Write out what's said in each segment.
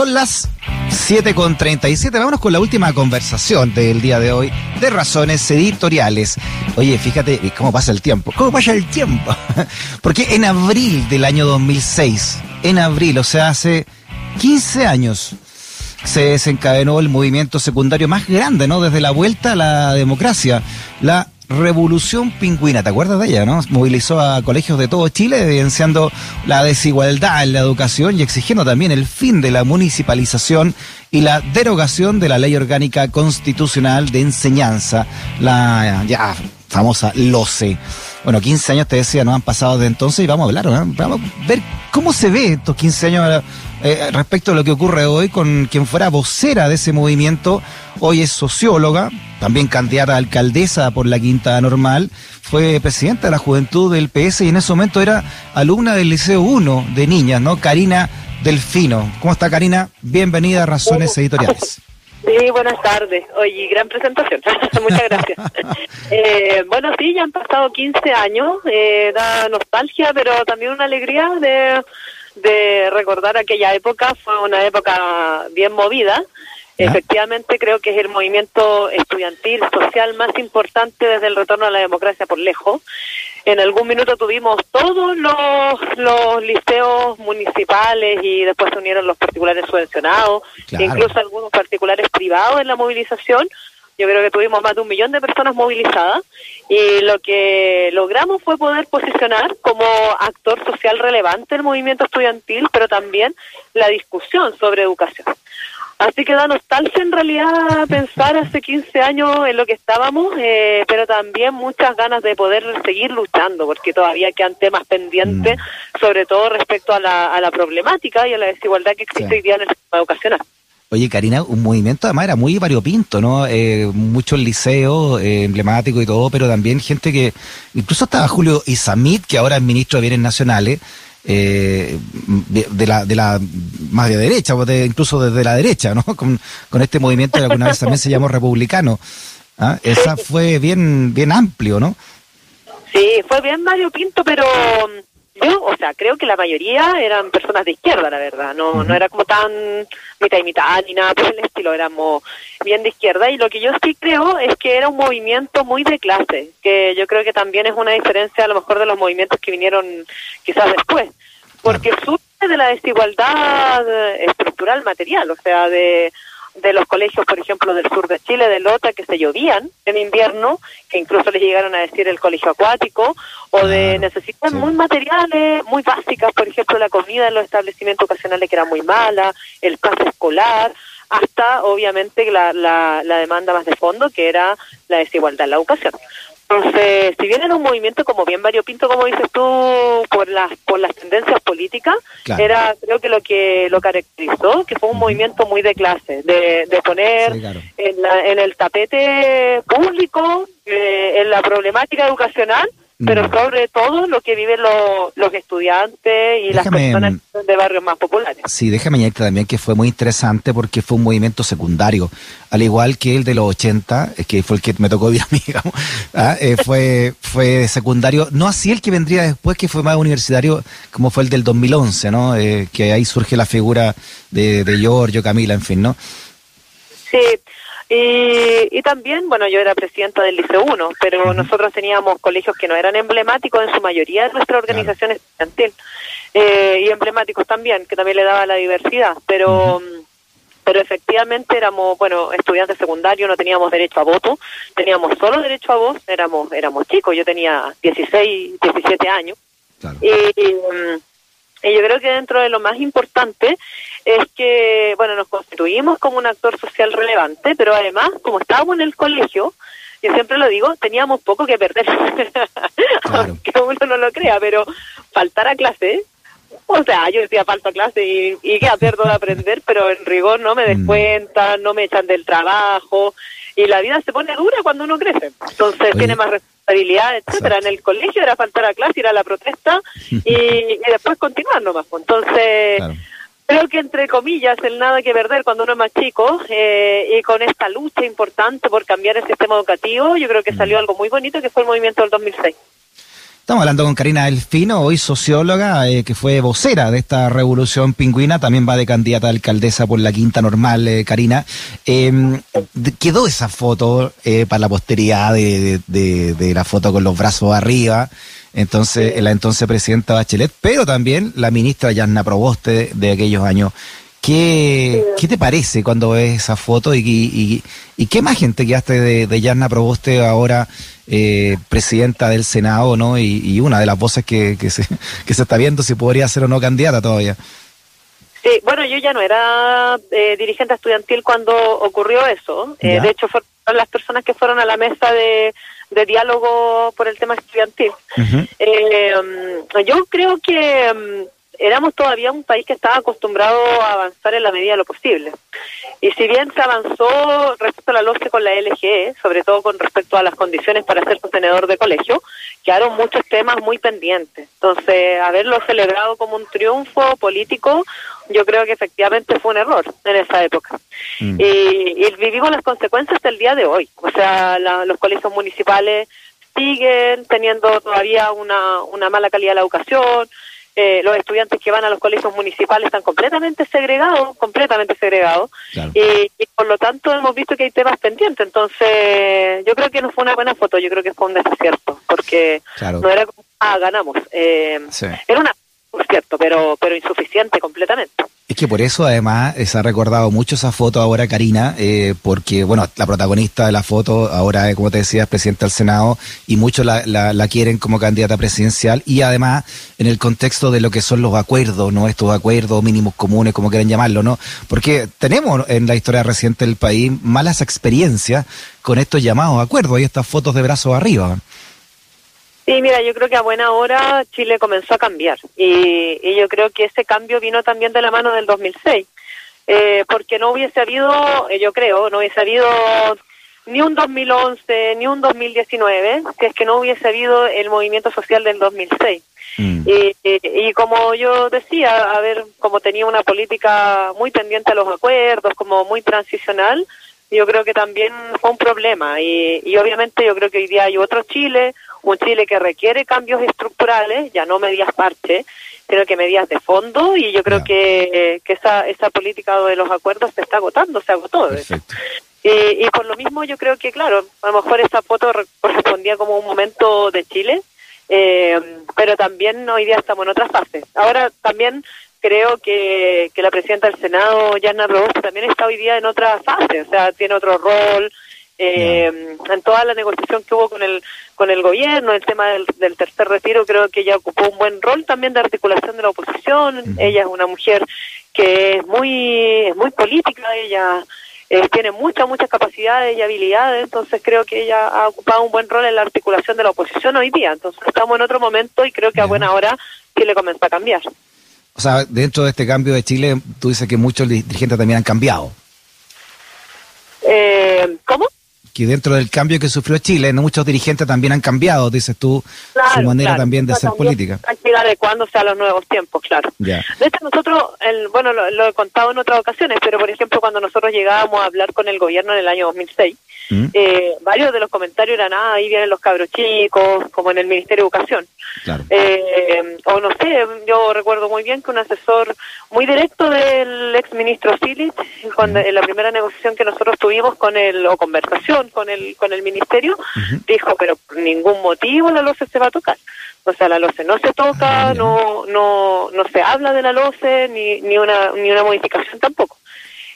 Son las 7 con 37. Vámonos con la última conversación del día de hoy de razones editoriales. Oye, fíjate cómo pasa el tiempo. ¿Cómo pasa el tiempo? Porque en abril del año 2006, en abril, o sea, hace 15 años, se desencadenó el movimiento secundario más grande, ¿no? Desde la vuelta a la democracia, la Revolución Pingüina, ¿te acuerdas de ella, no? Movilizó a colegios de todo Chile, evidenciando la desigualdad en la educación y exigiendo también el fin de la municipalización y la derogación de la Ley Orgánica Constitucional de Enseñanza, la ya famosa LOCE. Bueno, 15 años te decía, no han pasado de entonces y vamos a hablar, ¿no? vamos a ver cómo se ve estos 15 años eh, respecto a lo que ocurre hoy con quien fuera vocera de ese movimiento, hoy es socióloga, también candidata a alcaldesa por la Quinta Normal, fue presidenta de la juventud del PS y en ese momento era alumna del Liceo 1 de niñas, ¿no? Karina Delfino. ¿Cómo está Karina? Bienvenida a Razones Editoriales. Sí, buenas tardes. Oye, gran presentación. Muchas gracias. eh, bueno, sí, ya han pasado 15 años. Eh, da nostalgia, pero también una alegría de de recordar aquella época, fue una época bien movida. Efectivamente, creo que es el movimiento estudiantil, social más importante desde el retorno a la democracia por lejos. En algún minuto tuvimos todos los, los liceos municipales y después se unieron los particulares subvencionados, incluso algunos particulares privados en la movilización. Yo creo que tuvimos más de un millón de personas movilizadas y lo que logramos fue poder posicionar como actor social relevante el movimiento estudiantil, pero también la discusión sobre educación. Así que da nostalgia en realidad pensar hace 15 años en lo que estábamos, eh, pero también muchas ganas de poder seguir luchando, porque todavía quedan temas pendientes, mm. sobre todo respecto a la, a la problemática y a la desigualdad que existe hoy día en el sistema educacional. Oye, Karina, un movimiento además era muy variopinto, ¿no? Eh, muchos liceos eh, emblemáticos y todo, pero también gente que, incluso estaba Julio Isamit, que ahora es ministro de Bienes Nacionales, eh, de, la, de la más de derecha, o de, incluso desde la derecha, ¿no? Con, con este movimiento que alguna vez también se llamó republicano. ¿ah? Esa fue bien, bien amplio, ¿no? Sí, fue bien variopinto, pero yo, o sea, creo que la mayoría eran personas de izquierda, la verdad. No, no era como tan mitad y mitad ni nada por el estilo. Éramos bien de izquierda. Y lo que yo sí creo es que era un movimiento muy de clase, que yo creo que también es una diferencia a lo mejor de los movimientos que vinieron quizás después. Porque surge de la desigualdad estructural material, o sea, de de los colegios, por ejemplo, del sur de Chile, de Lota, que se llovían en invierno, que incluso les llegaron a decir el colegio acuático, o de necesitan muy materiales, muy básicas, por ejemplo, la comida en los establecimientos ocasionales que era muy mala, el pase escolar, hasta obviamente la, la, la demanda más de fondo, que era la desigualdad en la educación. Entonces, si bien era un movimiento como bien variopinto, como dices tú, por las por las tendencias políticas, era creo que lo que lo caracterizó, que fue un movimiento muy de clase, de, de poner en, la, en el tapete público, eh, en la problemática educacional, pero sobre todo lo que viven los estudiantes y las personas de barrios más populares. Sí, déjame añadirte también que fue muy interesante porque fue un movimiento secundario, al igual que el de los 80, eh, que fue el que me tocó vivir a mí, digamos, ¿ah? eh, fue, fue secundario, no así el que vendría después, que fue más universitario, como fue el del 2011, ¿no? Eh, que ahí surge la figura de, de Giorgio, Camila, en fin, ¿no? Sí, y, también, bueno, yo era presidenta del Liceo 1, pero nosotros teníamos colegios que no eran emblemáticos en su mayoría de nuestra organización estudiantil. Eh, y emblemáticos también, que también le daba la diversidad, pero... pero efectivamente éramos, bueno, estudiantes secundarios, no teníamos derecho a voto, teníamos solo derecho a voz, éramos éramos chicos, yo tenía 16, 17 años. Y, mm, y yo creo que dentro de lo más importante es que, bueno, nos constituimos como un actor social relevante, pero además, como estábamos en el colegio, yo siempre lo digo, teníamos poco que perder, aunque uno no lo crea, pero faltar a clase, o sea, yo decía falta clase y, y qué pierdo de aprender, pero en rigor no me descuentan, no me echan del trabajo, y la vida se pone dura cuando uno crece. Entonces tiene más responsabilidad, etcétera. En el colegio era faltar a clase, ir a la protesta y, después continuar nomás. Pues. Entonces, creo que entre comillas, el nada que perder cuando uno es más chico eh, y con esta lucha importante por cambiar el sistema educativo, yo creo que salió algo muy bonito que fue el movimiento del 2006. Estamos hablando con Karina Delfino, hoy socióloga, eh, que fue vocera de esta revolución pingüina, también va de candidata a alcaldesa por la Quinta Normal, eh, Karina. Em, quedó esa foto eh, para la posteridad de, la foto con los brazos arriba, entonces la entonces presidenta Bachelet, pero también la ministra Yanna Proboste de aquellos años. ¿Qué, ¿Qué, te parece cuando ves esa foto y, y, qué imagen te quedaste de, de Yarna Proboste ahora eh, presidenta del Senado, ¿no? Y, una de las voces que, que, se, que se está viendo si podría ser o no candidata todavía. Sí, bueno, yo ya no era eh, dirigente estudiantil cuando ocurrió eso. Eh, de hecho, fueron las personas que fueron a la mesa de, de diálogo por el tema estudiantil. eh, um, yo creo que um, éramos todavía un país que estaba acostumbrado a avanzar en la medida de lo posible. Y si bien se avanzó respecto a la LOCE con la LGE, sobre todo con respecto a las condiciones para ser sostenedor de colegio, quedaron muchos temas muy pendientes. Entonces, haberlo celebrado como un triunfo político, yo creo que efectivamente fue un error en esa época. Mm. Y, vivimos las consecuencias hasta el día de hoy. O sea, los colegios municipales siguen teniendo todavía una, una mala calidad de la educación, eh, los estudiantes que van a los colegios municipales están completamente segregados, completamente segregados, y, por lo tanto hemos visto que hay temas pendientes. Entonces, yo creo que no fue una buena foto, yo creo que fue un desacierto, porque no era como, ah, ganamos. Eh, Era una, por cierto, pero, pero insuficiente completamente. Es que por eso además se ha recordado mucho esa foto ahora Karina, eh, porque bueno, la protagonista de la foto ahora, eh, como te decía, es presidenta del Senado y muchos la, la, quieren como candidata presidencial y además en el contexto de lo que son los acuerdos, ¿no? Estos acuerdos mínimos comunes, como quieran llamarlo, ¿no? Porque tenemos en la historia reciente del país malas experiencias con estos llamados acuerdos y estas fotos de brazos arriba. Sí, mira, yo creo que a buena hora Chile comenzó a cambiar y, yo creo que ese cambio vino también de la mano del 2006, eh, porque no hubiese habido, eh, yo creo, no hubiese habido ni un 2011 ni un 2019 si es que no hubiese habido el movimiento social del 2006. Mm. Y, y, como yo decía, a ver, como tenía una política muy pendiente a los acuerdos, como muy transicional, yo creo que también fue un problema. Y, y obviamente yo creo que hoy día hay otro Chile, un Chile que requiere cambios estructurales, ya no medidas parche, sino que medidas de fondo, y yo creo que, que esa, esa política de los acuerdos se está agotando, se agotó. Y, y por lo mismo yo creo que, claro, a lo mejor esa foto correspondía como un momento de Chile, eh, pero también hoy día estamos en otra fase. Ahora también creo que, que la presidenta del Senado, Yana Robosa, también está hoy día en otra fase, o sea, tiene otro rol, eh, en toda la negociación que hubo con el con el gobierno, el tema del, tercer retiro, creo que ella ocupó un buen rol también de articulación de la oposición. Ella es una mujer que es muy es muy política, ella eh, tiene muchas muchas capacidades y habilidades, entonces creo que ella ha ocupado un buen rol en la articulación de la oposición hoy día. Entonces estamos en otro momento y creo que a buena hora Chile comenzó a cambiar. O sea, dentro de este cambio de Chile, tú dices que muchos dirigentes también han cambiado. Eh, ¿Cómo? Que dentro del cambio que sufrió Chile, muchos dirigentes también han cambiado, dices tú, su manera también de hacer política. Hay adecuándose a los nuevos tiempos, claro. De hecho, nosotros, el, bueno, lo, he contado en otras ocasiones, pero por ejemplo, cuando nosotros llegábamos a hablar con el gobierno en el año 2006, ¿Mm? eh, varios de los comentarios eran, ah, ahí vienen los cabros chicos, como en el Ministerio de Educación. Eh, o no sé, yo recuerdo muy bien que un asesor muy directo del ex ministro Silich, cuando, ¿Mm? en la primera negociación que nosotros tuvimos con él, o conversación con el, con el ministerio, dijo, pero por ningún motivo la LOCE se va a tocar. O sea, la LOCE no se toca, ah, no, no, no se habla de la LOCE, ni, ni, una, ni una modificación tampoco.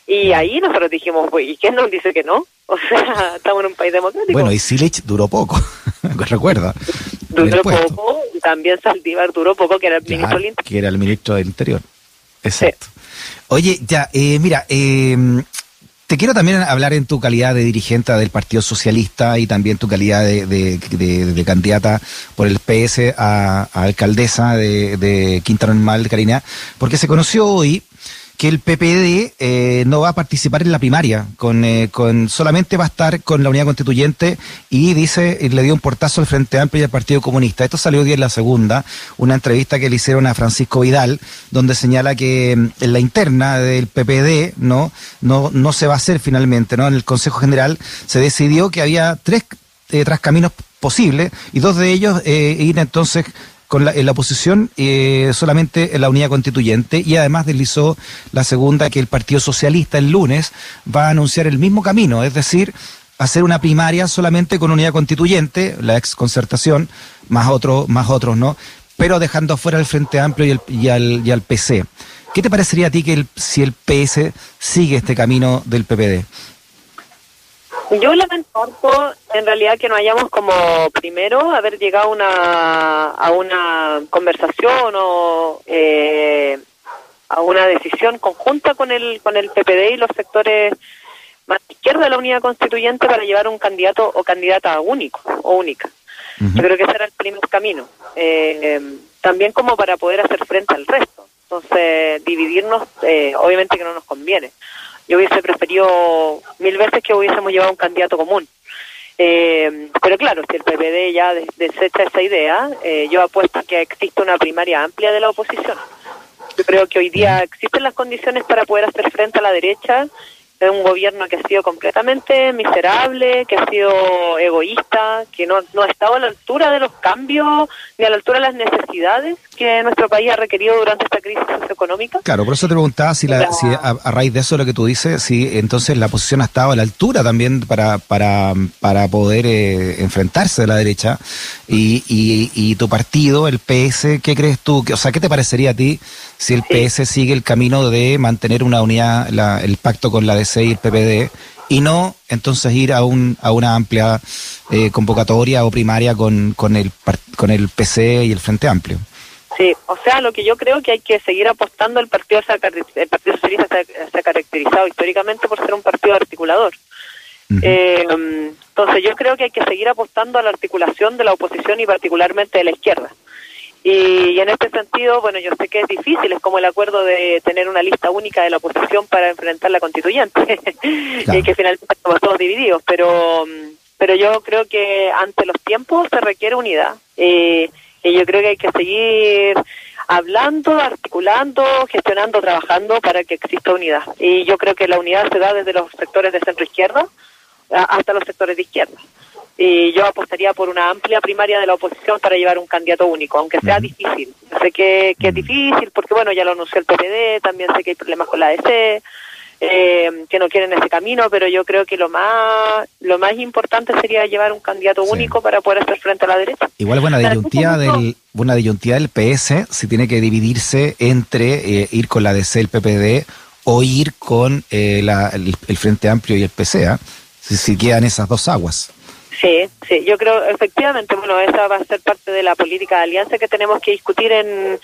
Y ahí nosotros dijimos, ¿y quién nos dice que no? O sea, estamos en un país democrático. Bueno, y Silich duró poco, recuerda. Duró poco, y también Saldívar duró poco, que era el ministro del Interior. Que era el ministro del Interior. Exacto. Oye, ya, eh, mira, eh, te quiero también hablar en tu calidad de dirigente del Partido Socialista y también tu calidad de, candidata por el PS a, alcaldesa de, Quinta Normal, Karina, porque se conoció hoy que el PPD eh, no va a participar en la primaria, con, eh, con solamente va a estar con la unidad constituyente y dice, le dio un portazo al Frente Amplio y al Partido Comunista. Esto salió hoy en la segunda, una entrevista que le hicieron a Francisco Vidal, donde señala que mm, en la interna del PPD no, no, no se va a hacer finalmente, ¿no? En el Consejo General se decidió que había tres tras caminos posibles y dos de ellos ir entonces con la, en la oposición eh, solamente en la unidad constituyente y además deslizó la segunda que el Partido Socialista el lunes va a anunciar el mismo camino, es decir, hacer una primaria solamente con unidad constituyente, la ex concertación, más otros, más otros, ¿no? Pero dejando afuera el Frente Amplio y, el, y, al, y al PC. ¿Qué te parecería a ti que el, si el PS sigue este camino del PPD? Yo lamento en realidad que no hayamos como primero haber llegado una, a una conversación o eh, a una decisión conjunta con el con el PPD y los sectores más izquierda de la unidad constituyente para llevar un candidato o candidata único o única. Yo creo que ese era el primer camino. Eh, también como para poder hacer frente al resto. Entonces, dividirnos, eh, obviamente que no nos conviene. Yo hubiese preferido mil veces que hubiésemos llevado un candidato común. Eh, pero claro, si el PPD ya desecha esa idea, eh, yo apuesto que existe una primaria amplia de la oposición. Yo creo que hoy día existen las condiciones para poder hacer frente a la derecha es un gobierno que ha sido completamente miserable, que ha sido egoísta, que no, no ha estado a la altura de los cambios ni a la altura de las necesidades que nuestro país ha requerido durante esta crisis socioeconómica. Claro, por eso te preguntaba si, la, si a, raíz de eso lo que tú dices, si entonces la posición ha estado a la altura también para, para, para poder eh, enfrentarse a la derecha y, y, y, tu partido, el PS, ¿qué crees tú? O sea, ¿qué te parecería a ti si el PS sigue el camino de mantener una unidad, la, el pacto con la DC y el PPD? y no entonces ir a un a una amplia eh, convocatoria o primaria con, con el con el PC y el Frente Amplio. Sí, o sea, lo que yo creo que hay que seguir apostando, el Partido, el partido Socialista se, ha caracterizado históricamente por ser un partido articulador. eh, entonces yo creo que hay que seguir apostando a la articulación de la oposición y particularmente de la izquierda. Y, en este sentido, bueno, yo sé que es difícil, es como el acuerdo de tener una lista única de la oposición para enfrentar la constituyente, y que finalmente estamos todos divididos, pero, pero yo creo que ante los tiempos se requiere unidad. Eh, y yo creo que hay que seguir hablando, articulando, gestionando, trabajando para que exista unidad. Y yo creo que la unidad se da desde los sectores de centro izquierda hasta los sectores de izquierda. Y yo apostaría por una amplia primaria de la oposición para llevar un candidato único, aunque sea difícil. sé que, que es difícil porque, bueno, ya lo anunció el PPD, también sé que hay problemas con la ADC, eh, que no quieren ese camino, pero yo creo que lo más lo más importante sería llevar un candidato único para poder hacer frente a la derecha. Igual buena disyuntiva del buena disyuntiva del PS si tiene que dividirse entre eh, ir con la DC el PPD o ir con eh, la, el, Frente Amplio y el PCA, si, si quedan esas dos aguas. Sí, sí, yo creo efectivamente, bueno, esa va a ser parte de la política de alianza que tenemos que discutir en,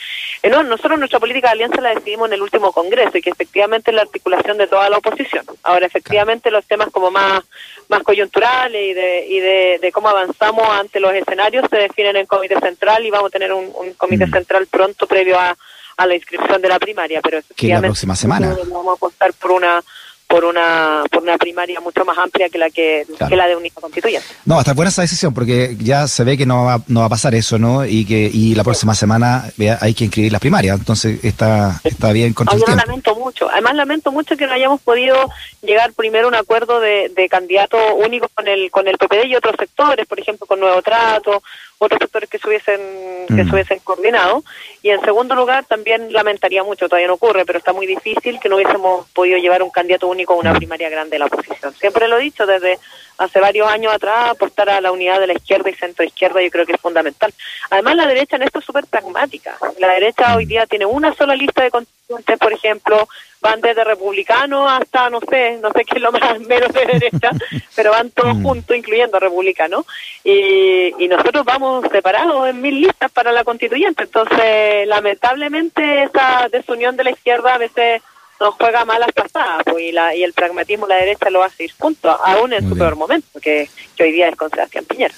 no, nosotros nuestra política de alianza la decidimos en el último congreso y que efectivamente es la articulación de toda la oposición. Ahora, efectivamente, los temas como más más coyunturales y de, y de, cómo avanzamos ante los escenarios se definen en comité central y vamos a tener un, comité mm. central pronto previo a, a la inscripción de la primaria, pero efectivamente la próxima semana vamos a apostar por una por una por una primaria mucho más amplia que la que, la de única constituyente. No, está buena esa decisión porque ya se ve que no va, no va a pasar eso, ¿no? Y que y la próxima semana hay que inscribir las primarias, entonces está está bien contra lamento mucho. Además lamento mucho que no hayamos podido llegar primero a un acuerdo de, de candidato único con el con el PPD y otros sectores, por ejemplo, con Nuevo Trato otros sectores que se hubiesen, que se mm. hubiesen coordinado. Y en segundo lugar, también lamentaría mucho, todavía no ocurre, pero está muy difícil que no hubiésemos podido llevar un candidato único a una mm. primaria grande de la oposición. Siempre lo he dicho, desde hace varios años atrás, aportar a la unidad de la izquierda y centro izquierda yo creo que es fundamental. Además, la derecha en esto es súper pragmática. La derecha hoy día tiene una sola lista de constituyentes, por ejemplo, van desde republicanos hasta, no sé, no sé qué es lo más menos de derecha, pero van todos mm. juntos, incluyendo republicanos, y, y nosotros vamos separados en mil listas para la constituyente. Entonces, lamentablemente, esa desunión de la izquierda a veces nos juega malas pasadas, pues, y, la, y el pragmatismo de la derecha lo hace ir junto, aún en su peor momento, que, que hoy día es con Sebastián Piñera.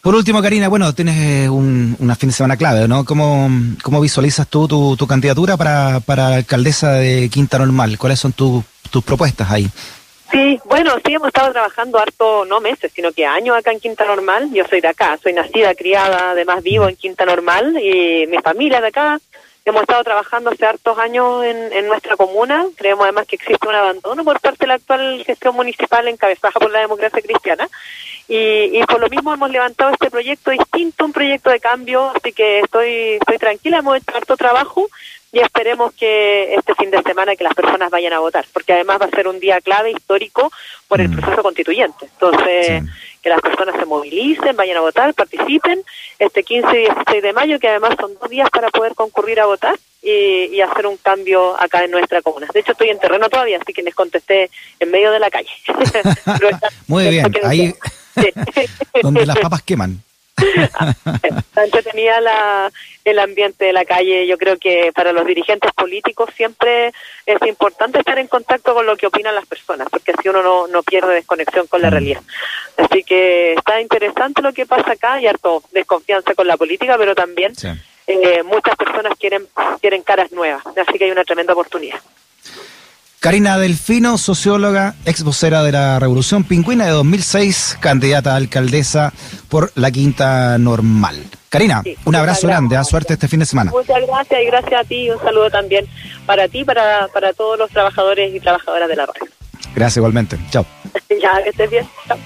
Por último, Karina, bueno, tienes eh, un, una fin de semana clave, ¿no? ¿Cómo, cómo visualizas tú tu, tu candidatura para, para alcaldesa de Quinta Normal? ¿Cuáles son tus propuestas ahí? Sí, bueno, sí hemos estado trabajando harto, no meses, sino que años acá en Quinta Normal. Yo soy de acá, soy nacida, criada, además vivo en Quinta Normal y mi familia de acá. Hemos estado trabajando hace hartos años en, en nuestra comuna. Creemos además que existe un abandono por parte de la actual gestión municipal encabezada por la democracia cristiana. Y, y por lo mismo hemos levantado este proyecto distinto, un proyecto de cambio, así que estoy, estoy tranquila, hemos hecho harto trabajo y esperemos que este fin de semana que las personas vayan a votar, porque además va a ser un día clave histórico por el Mm. proceso constituyente. Entonces, Sí. que las personas se movilicen, vayan a votar, participen este 15 y 16 de mayo, que además son dos días para poder concurrir a votar y, y hacer un cambio acá en nuestra comuna. De hecho, estoy en terreno todavía, así que les contesté en medio de la calle. Muy bien, ahí donde las papas queman. Está entretenida la, el ambiente de la calle. Yo creo que para los dirigentes políticos siempre es importante estar en contacto con lo que opinan las personas, porque así uno no, no pierde desconexión con la Mm. realidad. Así que está interesante lo que pasa acá y harto desconfianza con la política, pero también Sí. eh, muchas personas quieren, quieren caras nuevas. Así que hay una tremenda oportunidad. Karina Delfino, socióloga, ex vocera de la Revolución Pingüina de 2006, candidata a alcaldesa por la Quinta Normal. Karina, Sí, un abrazo grande, a gracias. suerte este fin de semana. Muchas gracias y gracias a ti y un saludo también para ti, para, para todos los trabajadores y trabajadoras de la radio. Gracias igualmente. Chao. ya, que estés bien. Chao.